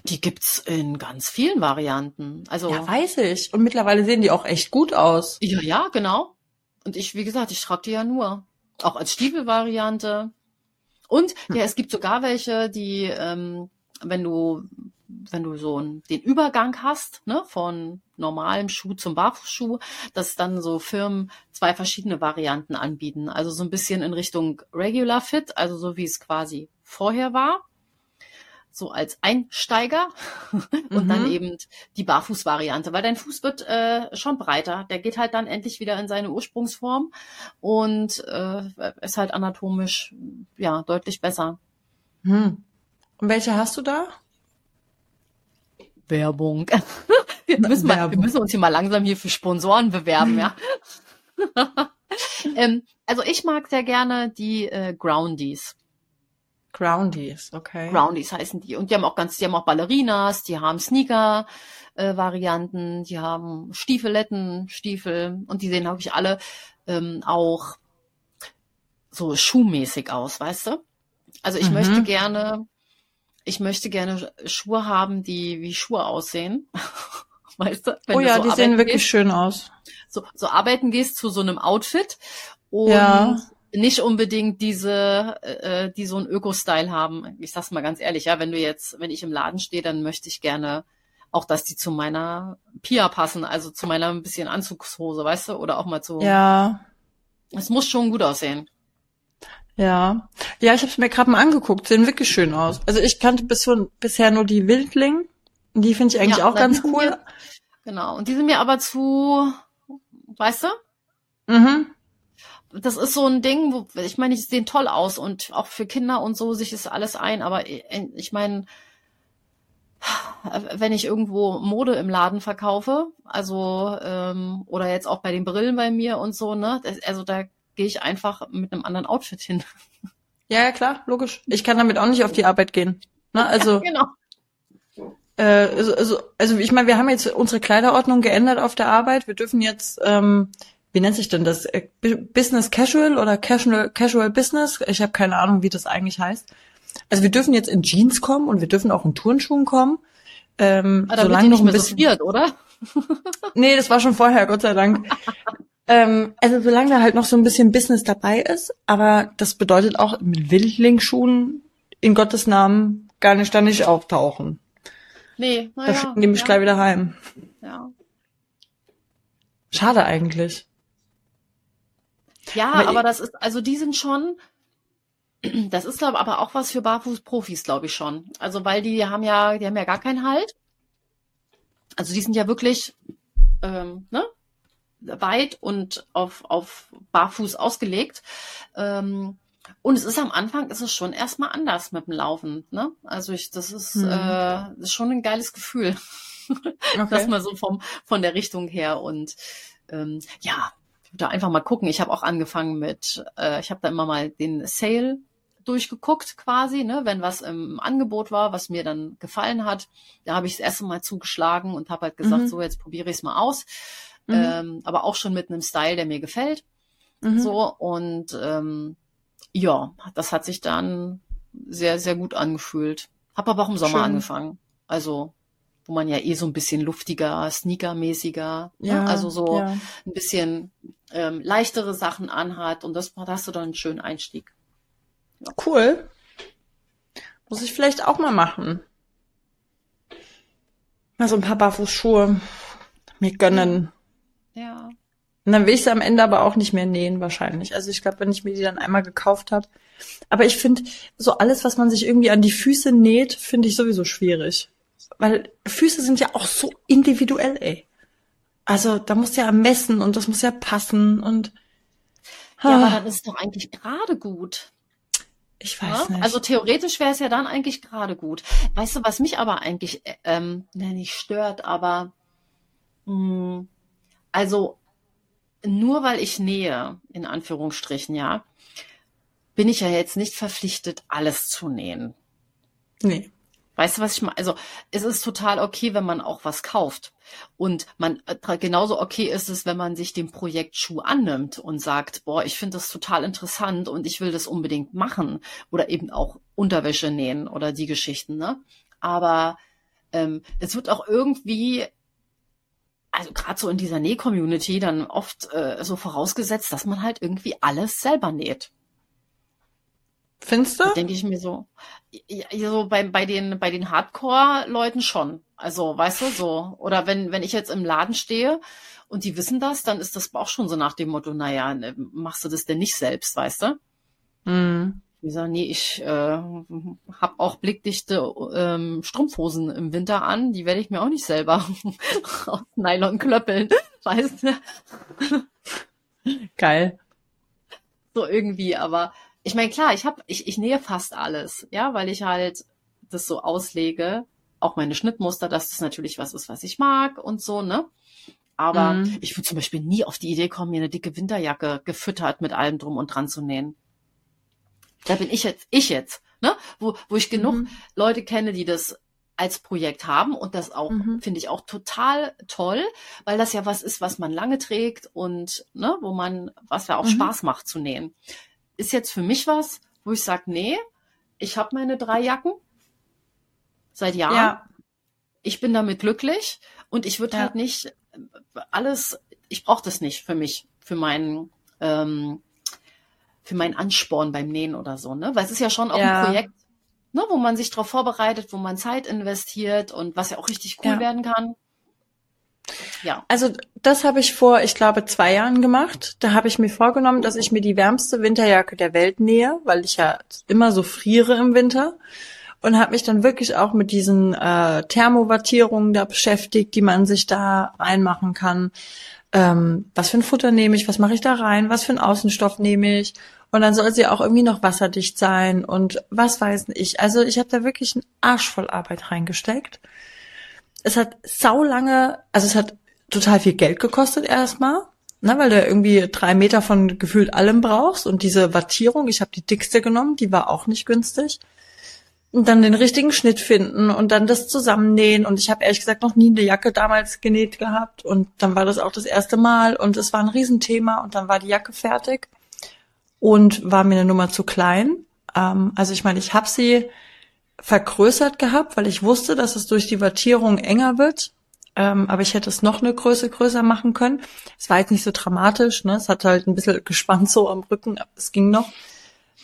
Die gibt's in ganz vielen Varianten. Also ja, weiß ich. Und mittlerweile sehen die auch echt gut aus. Ja, ja, genau. Und ich, wie gesagt, ich trage die ja nur. Auch als Stiefelvariante. Und hm. ja, es gibt sogar welche, die, ähm, wenn du wenn du so den Übergang hast, ne, von normalem Schuh zum Barfußschuh, dass dann so Firmen zwei verschiedene Varianten anbieten. Also so ein bisschen in Richtung Regular Fit, also so wie es quasi vorher war. so als Einsteiger und mhm. dann eben die Barfuß-Variante, weil dein Fuß wird äh, schon breiter. Der geht halt dann endlich wieder in seine Ursprungsform und äh, ist halt anatomisch ja deutlich besser. Hm. Und welche hast du da? Werbung. Wir müssen, mal, wir müssen uns hier mal langsam hier für Sponsoren bewerben, ja. ähm, also ich mag sehr gerne die äh, Groundies. Groundies, okay. Groundies heißen die. Und die haben auch ganz, die haben auch Ballerinas, die haben Sneaker, äh, die haben Stiefeletten, Stiefel und die sehen wirklich alle ähm, auch so schuhmäßig aus, weißt du? Also ich mhm. möchte gerne, ich möchte gerne Schuhe haben, die wie Schuhe aussehen. weißt du? Wenn oh ja, so die sehen wirklich gehst, schön aus. So, so arbeiten gehst zu so einem Outfit und ja nicht unbedingt diese, äh, die so einen Öko-Style haben. Ich sag's mal ganz ehrlich, ja, wenn du jetzt, wenn ich im Laden stehe, dann möchte ich gerne auch, dass die zu meiner Pia passen, also zu meiner ein bisschen Anzugshose, weißt du, oder auch mal zu. Ja. Es muss schon gut aussehen. Ja, ja, ich habe es mir gerade mal angeguckt, sehen wirklich schön aus. Also ich kannte bis bisher nur die Wildling, die finde ich eigentlich ja, auch ganz cool. Mir, genau, und die sind mir aber zu, weißt du? Mhm das ist so ein Ding, wo ich meine, die sehen toll aus und auch für Kinder und so sich ist alles ein, aber ich meine, wenn ich irgendwo Mode im Laden verkaufe, also ähm, oder jetzt auch bei den Brillen bei mir und so, ne, also da gehe ich einfach mit einem anderen Outfit hin. Ja, ja, klar, logisch. Ich kann damit auch nicht auf die Arbeit gehen. Ne? Also ja, genau. Äh, also, also, also ich meine, wir haben jetzt unsere Kleiderordnung geändert auf der Arbeit. Wir dürfen jetzt ähm, wie nennt sich denn das? Äh, Business Casual oder Casual, Casual Business? Ich habe keine Ahnung, wie das eigentlich heißt. Also wir dürfen jetzt in Jeans kommen und wir dürfen auch in Turnschuhen kommen. Ähm, Aber solange noch ein bisschen, so friert, oder? nee, das war schon vorher, Gott sei Dank. ähm, also solange da halt noch so ein bisschen Business dabei ist, aber das bedeutet auch mit Wildlingschuhen in Gottes Namen gar nicht da nicht auftauchen. Nee, naja. Da nehme ich ja. gleich wieder heim. Ja. Schade eigentlich. Ja, aber, aber das ist, also die sind schon, das ist glaube aber auch was für Barfußprofis, glaube ich schon. Also weil die haben ja, die haben ja gar keinen Halt. Also die sind ja wirklich ähm, ne, weit und auf, auf Barfuß ausgelegt. Ähm, und es ist am Anfang, ist es schon erstmal anders mit dem Laufen. Ne? Also ich, das ist, hm. äh, das ist schon ein geiles Gefühl. Okay. das mal so vom, von der Richtung her. Und ähm, ja, da einfach mal gucken. Ich habe auch angefangen mit, äh, ich habe da immer mal den Sale durchgeguckt quasi, ne, wenn was im Angebot war, was mir dann gefallen hat. Da habe ich das erste Mal zugeschlagen und habe halt gesagt, mhm. so jetzt probiere ich es mal aus. Mhm. Ähm, aber auch schon mit einem Style, der mir gefällt. Mhm. So und ähm, ja, das hat sich dann sehr, sehr gut angefühlt. Hab aber auch im Sommer Schön. angefangen. Also wo man ja eh so ein bisschen luftiger, sneakermäßiger, ne? ja, ne? also so ja. ein bisschen ähm, leichtere Sachen anhat und das hast du dann einen schönen Einstieg. Ja. Cool. Muss ich vielleicht auch mal machen. Mal so ein paar Barfußschuhe mir gönnen. Ja. Und dann will ich sie am Ende aber auch nicht mehr nähen wahrscheinlich. Also ich glaube, wenn ich mir die dann einmal gekauft habe. Aber ich finde, so alles, was man sich irgendwie an die Füße näht, finde ich sowieso schwierig. Weil Füße sind ja auch so individuell, ey. Also da muss ja messen und das muss ja passen und. Ja, aber dann ist es doch eigentlich gerade gut. Ich weiß ja? nicht. Also theoretisch wäre es ja dann eigentlich gerade gut. Weißt du, was mich aber eigentlich äh, ähm, ne, nicht stört, aber mh, hm, also nur weil ich nähe, in Anführungsstrichen, ja, bin ich ja jetzt nicht verpflichtet, alles zu nähen. Nee. Weißt du, was ich meine? Also es ist total okay, wenn man auch was kauft. Und man äh, genauso okay ist es, wenn man sich dem Projekt Schuh annimmt und sagt, boah, ich finde das total interessant und ich will das unbedingt machen. Oder eben auch Unterwäsche nähen oder die Geschichten, ne? Aber ähm, es wird auch irgendwie also gerade so in dieser Näh-Community dann oft äh, so vorausgesetzt, dass man halt irgendwie alles selber näht. Findest du? Denke ich mir so. Ja, so bei, bei den, bei den Hardcore-Leuten schon. Also, weißt du, so. Oder wenn, wenn ich jetzt im Laden stehe und die wissen das, dann ist das auch schon so nach dem Motto, naja, ne, machst du das denn nicht selbst, weißt du? Mhm. Wie gesagt, nee, ich äh, habe auch blickdichte ähm, Strumpfhosen im Winter an. Die werde ich mir auch nicht selber aus Nylon klöppeln, weißt du? Geil. So irgendwie, aber ich meine, klar, ich habe, ich, ich nähe fast alles, ja, weil ich halt das so auslege. Auch meine Schnittmuster, dass das natürlich was ist, was ich mag und so, ne? Aber mhm. ich würde zum Beispiel nie auf die Idee kommen, mir eine dicke Winterjacke gefüttert mit allem drum und dran zu nähen. Da bin ich jetzt, ich jetzt, ne? Wo, wo ich genug mhm. Leute kenne, die das als Projekt haben und das auch mhm. finde ich auch total toll, weil das ja was ist, was man lange trägt und ne, wo man was ja auch mhm. Spaß macht zu nähen. Ist jetzt für mich was, wo ich sage, nee, ich habe meine drei Jacken seit Jahren. Ja. Ich bin damit glücklich und ich würde ja. halt nicht alles, ich brauche das nicht für mich, für meinen ähm, für meinen Ansporn beim Nähen oder so, ne? Weil es ist ja schon auch ja. ein Projekt, ne, wo man sich darauf vorbereitet, wo man Zeit investiert und was ja auch richtig cool ja. werden kann. Ja. Also das habe ich vor, ich glaube, zwei Jahren gemacht. Da habe ich mir vorgenommen, dass ich mir die wärmste Winterjacke der Welt nähe, weil ich ja immer so friere im Winter. Und habe mich dann wirklich auch mit diesen äh, Thermowattierungen da beschäftigt, die man sich da reinmachen kann ähm, was für ein Futter nehme ich, was mache ich da rein, was für einen Außenstoff nehme ich. Und dann soll sie auch irgendwie noch wasserdicht sein und was weiß ich. Also ich habe da wirklich einen Arsch voll Arbeit reingesteckt. Es hat sau lange, also es hat total viel Geld gekostet erstmal, ne, weil du irgendwie drei Meter von gefühlt allem brauchst und diese Wattierung, ich habe die dickste genommen, die war auch nicht günstig und dann den richtigen Schnitt finden und dann das zusammennähen. Und ich habe ehrlich gesagt noch nie eine Jacke damals genäht gehabt. Und dann war das auch das erste Mal und es war ein Riesenthema und dann war die Jacke fertig und war mir eine Nummer zu klein. Ähm, also ich meine, ich habe sie vergrößert gehabt, weil ich wusste, dass es durch die Wattierung enger wird. Ähm, aber ich hätte es noch eine Größe größer machen können. Es war jetzt nicht so dramatisch, ne? Es hat halt ein bisschen gespannt so am Rücken, aber es ging noch.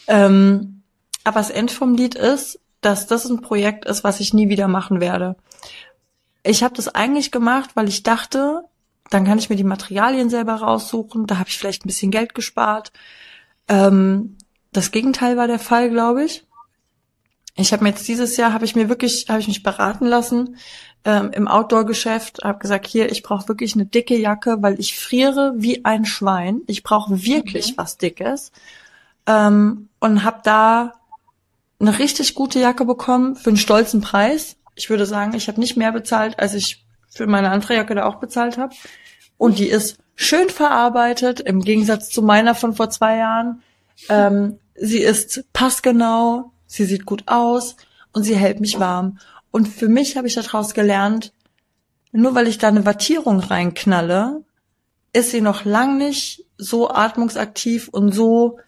Ähm, aber das End vom Lied ist, dass das ein Projekt ist, was ich nie wieder machen werde. Ich habe das eigentlich gemacht, weil ich dachte, dann kann ich mir die Materialien selber raussuchen, da habe ich vielleicht ein bisschen Geld gespart. Ähm, das Gegenteil war der Fall, glaube ich. Ich habe mir jetzt dieses Jahr habe ich mir wirklich habe ich mich beraten lassen ähm, im Outdoor-Geschäft, habe gesagt, hier ich brauche wirklich eine dicke Jacke, weil ich friere wie ein Schwein. Ich brauche wirklich okay. was Dickes ähm, und habe da eine richtig gute Jacke bekommen für einen stolzen Preis. Ich würde sagen, ich habe nicht mehr bezahlt, als ich für meine andere Jacke da auch bezahlt habe. Und die ist schön verarbeitet, im Gegensatz zu meiner von vor zwei Jahren. Ähm, sie ist passgenau, sie sieht gut aus und sie hält mich warm. Und für mich habe ich daraus gelernt, nur weil ich da eine Wattierung reinknalle, ist sie noch lang nicht so atmungsaktiv und so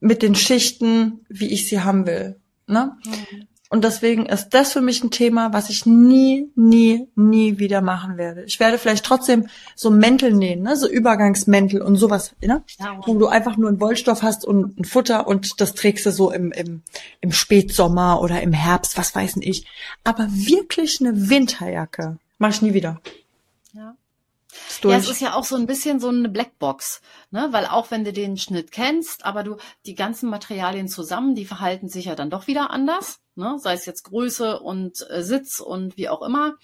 mit den Schichten, wie ich sie haben will. Ne? Mhm. Und deswegen ist das für mich ein Thema, was ich nie, nie, nie wieder machen werde. Ich werde vielleicht trotzdem so Mäntel nähen, ne? so Übergangsmäntel und sowas, ne? Ja, wo du einfach nur einen Wollstoff hast und ein Futter und das trägst du so im, im, im Spätsommer oder im Herbst, was weiß ich. Aber wirklich eine Winterjacke mach ich nie wieder. Ja. Es ist ja auch so ein bisschen so eine Blackbox, ne? Weil auch wenn du den Schnitt kennst, aber du die ganzen Materialien zusammen, die verhalten sich ja dann doch wieder anders, ne? Sei es jetzt Größe und äh, Sitz und wie auch immer.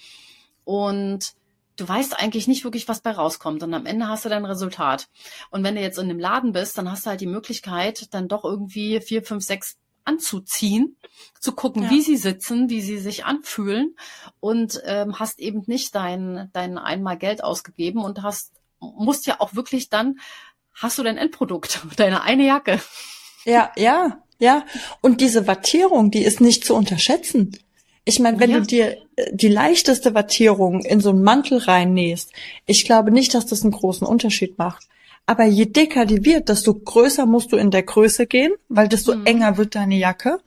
Und du weißt eigentlich nicht wirklich, was bei rauskommt. Und am Ende hast du dein Resultat. Und wenn du jetzt in dem Laden bist, dann hast du halt die Möglichkeit, dann doch irgendwie vier, fünf, sechs anzuziehen, zu gucken, ja. wie sie sitzen, wie sie sich anfühlen und ähm, hast eben nicht dein, dein einmal Geld ausgegeben und hast, musst ja auch wirklich dann, hast du dein Endprodukt, deine eine Jacke. Ja, ja, ja. Und diese Wattierung, die ist nicht zu unterschätzen. Ich meine, wenn ja. du dir äh, die leichteste Wattierung in so einen Mantel reinnähst, ich glaube nicht, dass das einen großen Unterschied macht. Aber je dicker die wird, desto größer musst du in der Größe gehen, weil desto mhm. enger wird deine Jacke.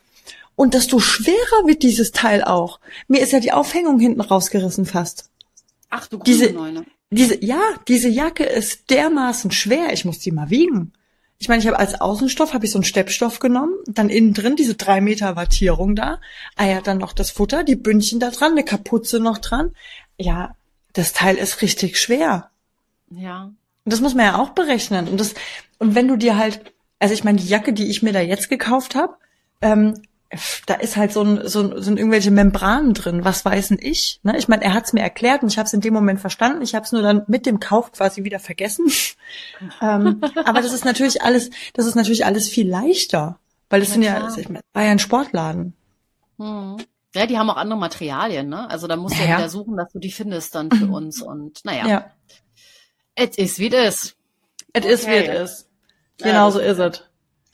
Und desto schwerer wird dieses Teil auch. Mir ist ja die Aufhängung hinten rausgerissen fast. Ach du diese, Neune. diese, ja, diese Jacke ist dermaßen schwer. Ich muss die mal wiegen. Ich meine, ich habe als Außenstoff habe ich so einen Steppstoff genommen, dann innen drin diese drei Meter Wattierung da, ah ja, dann noch das Futter, die Bündchen da dran, eine Kapuze noch dran. Ja, das Teil ist richtig schwer. Ja. Und das muss man ja auch berechnen. Und das, und wenn du dir halt Also ich meine, die Jacke, die ich mir da jetzt gekauft habe, ähm, da ist halt so ein, so, ein, sind irgendwelche Membranen drin, was weiß denn ich? Ne? Ich meine, er hat es mir erklärt und ich habe es in dem Moment verstanden. Ich habe es nur dann mit dem Kauf quasi wieder vergessen. ähm, aber das ist natürlich alles, das ist natürlich alles viel leichter, weil das ja, sind ja, ich meine, war ja ein Sportladen. Hm. Ja, die haben auch andere Materialien, ne? Also da musst du ja, ja wieder suchen, dass du die findest dann für uns und naja. Ja. It is wie it is. It okay. is wie it is. Genau so ist es.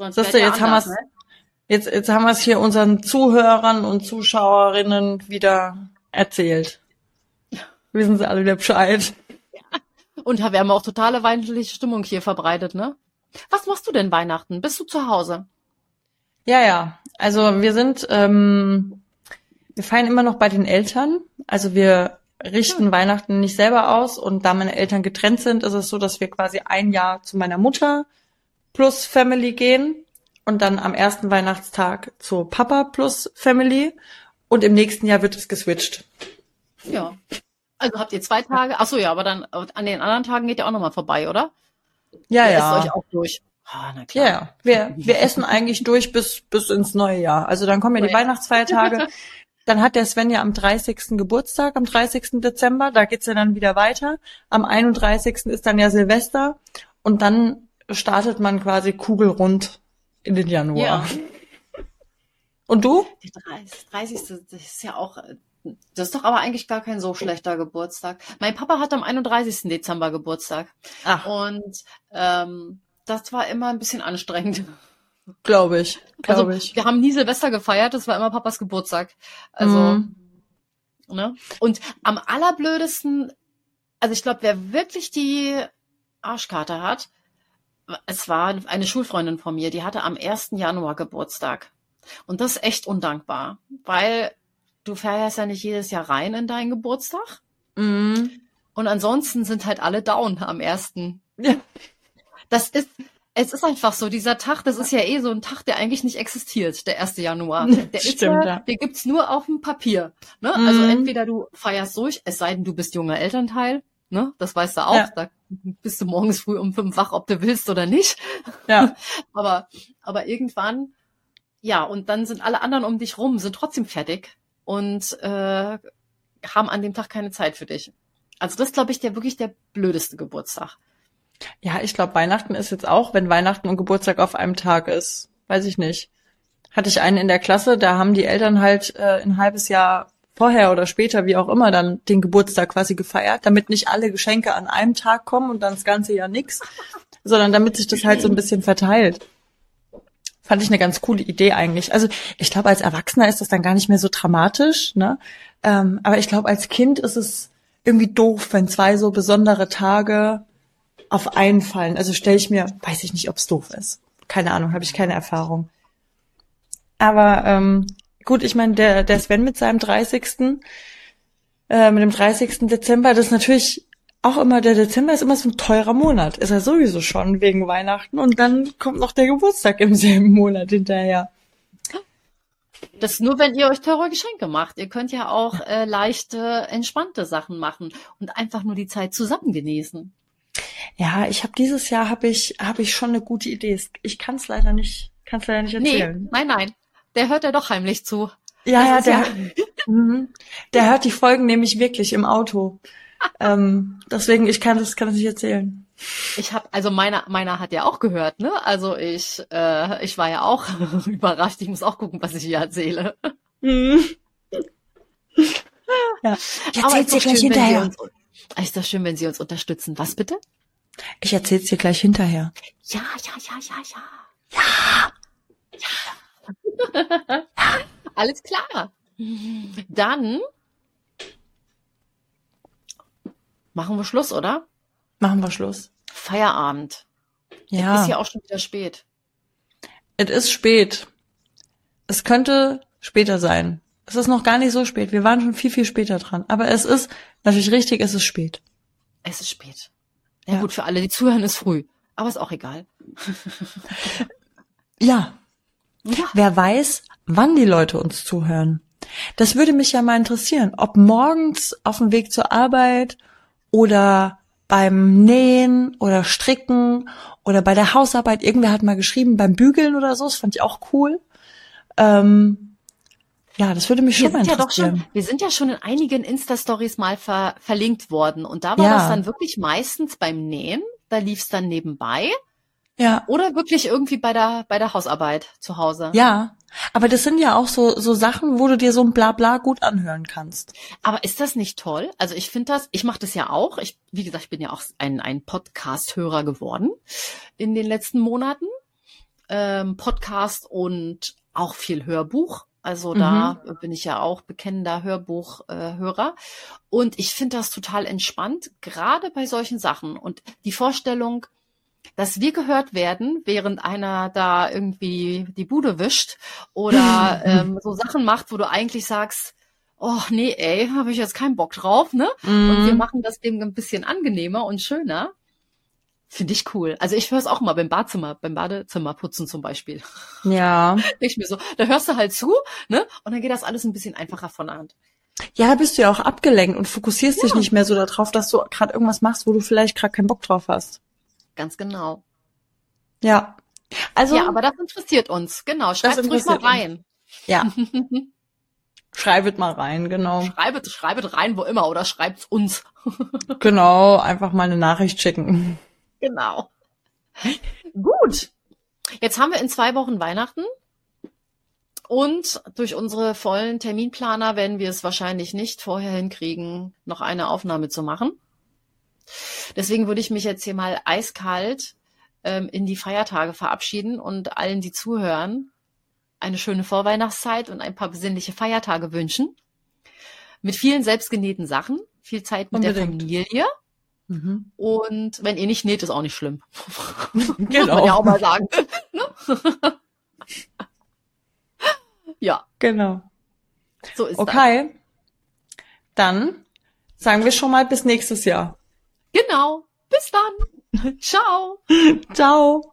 Siehst du, jetzt haben wir's, ne? jetzt, jetzt haben wir es hier unseren Zuhörern und Zuschauerinnen wieder erzählt. Wissen sie alle wieder Bescheid. Ja. Und wir haben auch totale weihnachtliche Stimmung hier verbreitet, ne? Was machst du denn Weihnachten? Bist du zu Hause? Ja, ja. Also wir sind, ähm, wir feiern immer noch bei den Eltern. Also wir richten hm. Weihnachten nicht selber aus und da meine Eltern getrennt sind, ist es so, dass wir quasi ein Jahr zu meiner Mutter plus Family gehen und dann am ersten Weihnachtstag zu Papa plus Family und im nächsten Jahr wird es geswitcht. Ja. Also habt ihr zwei Tage? Ach so, ja, aber dann an den anderen Tagen geht ihr auch nochmal vorbei, oder? Ja, ihr ja. Esst euch auch durch. Ah, na klar. Ja, wir, wir essen eigentlich durch bis, bis ins neue Jahr. Also dann kommen ja die Weihnachtsfeiertage. Dann hat der Sven ja am 30. Geburtstag, am 30. Dezember. Da geht's ja dann wieder weiter. Am 31. ist dann ja Silvester. Und dann startet man quasi kugelrund in den Januar. Ja. Und du? 30. 30. Das ist ja auch, das ist doch aber eigentlich gar kein so schlechter Geburtstag. Mein Papa hat am 31. Dezember Geburtstag. Ach. Und ähm, das war immer ein bisschen anstrengend. Glaube ich. Glaube also, ich. Wir haben nie Silvester gefeiert, das war immer Papas Geburtstag. Also, mm. ne? Und am allerblödesten, also ich glaube, wer wirklich die Arschkarte hat, es war eine Schulfreundin von mir, die hatte am 1. Januar Geburtstag. Und das ist echt undankbar, weil du feierst ja nicht jedes Jahr rein in deinen Geburtstag. Mm. Und ansonsten sind halt alle down am 1. Ja. Das ist, es ist einfach so, dieser Tag, das ist ja eh so ein Tag, der eigentlich nicht existiert, der 1. Januar. Der Stimmt, ist ja, ja. der gibt's nur auf dem Papier. Ne? Mm. Also entweder du feierst durch, es sei denn, du bist junger Elternteil, ne? Das weißt du auch. Ja. Da bist du morgens früh um fünf wach, ob du willst oder nicht. Ja. aber, aber irgendwann, ja, und dann sind alle anderen um dich rum, sind trotzdem fertig und äh, haben an dem Tag keine Zeit für dich. Also das glaube ich der wirklich der blödeste Geburtstag. Ja, ich glaube Weihnachten ist jetzt auch, wenn Weihnachten und Geburtstag auf einem Tag ist, weiß ich nicht. Hatte ich einen in der Klasse, da haben die Eltern halt äh, ein halbes Jahr vorher oder später, wie auch immer, dann den Geburtstag quasi gefeiert, damit nicht alle Geschenke an einem Tag kommen und dann das ganze Jahr nix, sondern damit sich das halt so ein bisschen verteilt. Fand ich eine ganz coole Idee eigentlich. Also ich glaube, als Erwachsener ist das dann gar nicht mehr so dramatisch, ne? Ähm, aber ich glaube, als Kind ist es irgendwie doof, wenn zwei so besondere Tage auf einen fallen. Also stelle ich mir, weiß ich nicht, ob es doof ist. Keine Ahnung, habe ich keine Erfahrung. Aber ähm, gut, ich meine, der, der Sven mit seinem 30. Äh, mit dem 30. Dezember, das ist natürlich auch immer, der Dezember ist immer so ein teurer Monat. Ist er sowieso schon wegen Weihnachten und dann kommt noch der Geburtstag im selben Monat hinterher. Das nur, wenn ihr euch teure Geschenke macht. Ihr könnt ja auch äh, leichte, entspannte Sachen machen und einfach nur die Zeit zusammen genießen. Ja, ich habe dieses Jahr habe ich habe ich schon eine gute Idee. Ich kann es leider nicht, kann es leider nicht erzählen. Nee, nein, nein der hört ja doch heimlich zu. Ja, das ja, der, ja mhm. der hört die Folgen nämlich wirklich im Auto. ähm, deswegen, ich kann das, kann das nicht erzählen. Ich habe, also meiner, meiner hat ja auch gehört, ne? Also ich, äh, ich war ja auch überrascht. Ich muss auch gucken, was ich hier erzähle. Mhm. ja. Ich erzähl's dir gleich hinterher. Uns, ist das schön, wenn Sie uns unterstützen. Was bitte? Ich erzähl's dir gleich hinterher. Ja, ja, ja, ja, ja. Ja. Ja. Alles klar. Dann machen wir Schluss, oder? Machen wir Schluss. Feierabend. Ja. Es ist ja auch schon wieder spät. Es ist spät. Es könnte später sein. Es ist noch gar nicht so spät. Wir waren schon viel, viel später dran. Aber es ist natürlich richtig, es ist spät. Es ist spät. Ja, ja. gut, für alle, die zuhören, ist früh. Aber ist auch egal. ja, ja. Wer weiß, wann die Leute uns zuhören. Das würde mich ja mal interessieren, ob morgens auf dem Weg zur Arbeit oder beim Nähen oder Stricken oder bei der Hausarbeit. Irgendwer hat mal geschrieben beim Bügeln oder so. Das fand ich auch cool. Ähm, ja, das würde mich wir schon mal interessieren. Ja schon, wir sind ja schon in einigen Insta-Stories mal ver verlinkt worden und da war ja. das dann wirklich meistens beim Nähen. Da lief es dann nebenbei. Ja. Oder wirklich irgendwie bei der, bei der Hausarbeit zu Hause. Ja. Aber das sind ja auch so, so Sachen, wo du dir so ein Blabla gut anhören kannst. Aber ist das nicht toll? Also ich finde das, ich mache das ja auch. Ich, wie gesagt, ich bin ja auch ein, ein Podcast-Hörer geworden in den letzten Monaten. Ähm, Podcast und auch viel Hörbuch. Also da mhm. bin ich ja auch bekennender Hörbuchhörer. Äh, und ich finde das total entspannt, gerade bei solchen Sachen. Und die Vorstellung, dass wir gehört werden, während einer da irgendwie die Bude wischt oder ähm, so Sachen macht, wo du eigentlich sagst, oh nee, ey, habe ich jetzt keinen Bock drauf, ne? Mm. Und wir mhm. machen das dem ein bisschen angenehmer und schöner. Finde ich cool. Also ich höre es auch mal beim Badzimmer, beim Badezimmer putzen zum Beispiel. Ja. ich mir so, da hörst du halt zu, ne? Und dann geht das alles ein bisschen einfacher von der Hand. Ja, da bist du ja auch abgelenkt und fokussierst ja. dich nicht mehr so darauf, dass du gerade irgendwas machst, wo du vielleicht gerade keinen Bock drauf hast. Ganz genau. Ja. Also. Ja, aber das interessiert uns. Genau. Schreibt ruhig mal rein. Uns. Ja. Schreibet mal rein, genau. Schreibet, schreibet rein, wo immer, oder schreibt's uns. genau, einfach mal eine Nachricht schicken. Genau. Gut. Jetzt haben wir in zwei Wochen Weihnachten. Und durch unsere vollen Terminplaner werden wir es wahrscheinlich nicht vorher hinkriegen, noch eine Aufnahme zu machen. Deswegen würde ich mich jetzt hier mal eiskalt ähm, in die Feiertage verabschieden und allen, die zuhören, eine schöne Vorweihnachtszeit und ein paar besinnliche Feiertage wünschen. Mit vielen selbstgenähten Sachen, viel Zeit mit Unbedingt. der Familie. Mhm. Und wenn ihr nicht näht, ist auch nicht schlimm. genau. Muss man ja auch mal sagen. Ne? ja. Genau. So ist okay. das. Dann sagen wir schon mal bis nächstes Jahr. Genau. Bis dann. Ciao. Ciao.